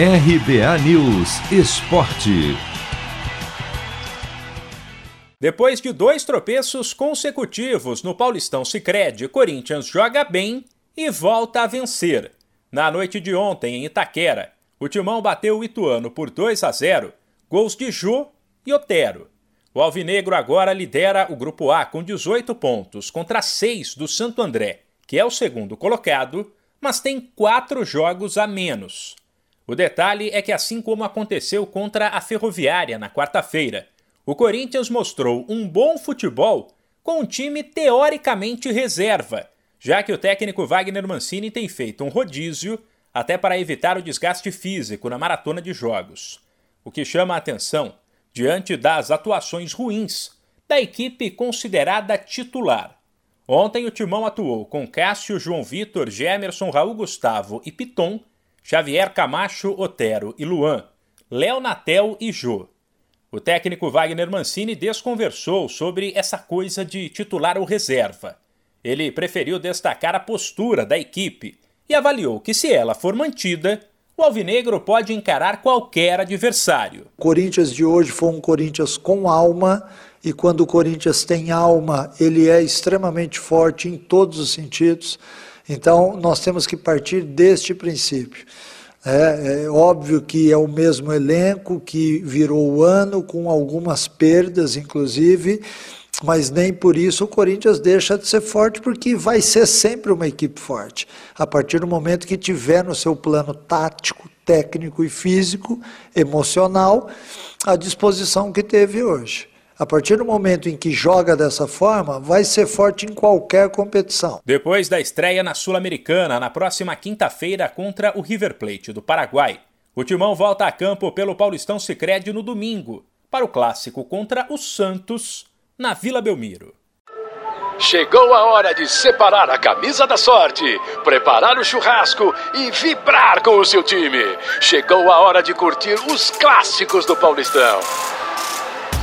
RBA News Esporte. Depois de dois tropeços consecutivos no Paulistão Sicredi, Corinthians joga bem e volta a vencer. Na noite de ontem, em Itaquera, o Timão bateu o Ituano por 2 a 0, gols de Jô e Otero. O Alvinegro agora lidera o Grupo A com 18 pontos contra 6 do Santo André, que é o segundo colocado, mas tem quatro jogos a menos. O detalhe é que, assim como aconteceu contra a Ferroviária na quarta-feira, o Corinthians mostrou um bom futebol com um time teoricamente reserva, já que o técnico Wagner Mancini tem feito um rodízio até para evitar o desgaste físico na maratona de jogos. O que chama a atenção, diante das atuações ruins da equipe considerada titular. Ontem o Timão atuou com Cássio, João Vitor, Gemerson, Raul Gustavo e Piton Xavier Camacho, Otero e Luan, Léo Natel e Jô. O técnico Wagner Mancini desconversou sobre essa coisa de titular ou reserva. Ele preferiu destacar a postura da equipe e avaliou que, se ela for mantida, o Alvinegro pode encarar qualquer adversário. O Corinthians de hoje foi um Corinthians com alma, e quando o Corinthians tem alma, ele é extremamente forte em todos os sentidos. Então, nós temos que partir deste princípio. É, é, óbvio que é o mesmo elenco que virou o ano, com algumas perdas, inclusive, mas nem por isso o Corinthians deixa de ser forte, porque vai ser sempre uma equipe forte. A partir do momento que tiver no seu plano tático, técnico e físico, emocional, a disposição que teve hoje. A partir do momento em que joga dessa forma, vai ser forte em qualquer competição. Depois da estreia na Sul-Americana, na próxima quinta-feira contra o River Plate do Paraguai, o Timão volta a campo pelo Paulistão Sicredi no domingo, para o clássico contra o Santos, na Vila Belmiro. Chegou a hora de separar a camisa da sorte, preparar o churrasco e vibrar com o seu time. Chegou a hora de curtir os clássicos do Paulistão.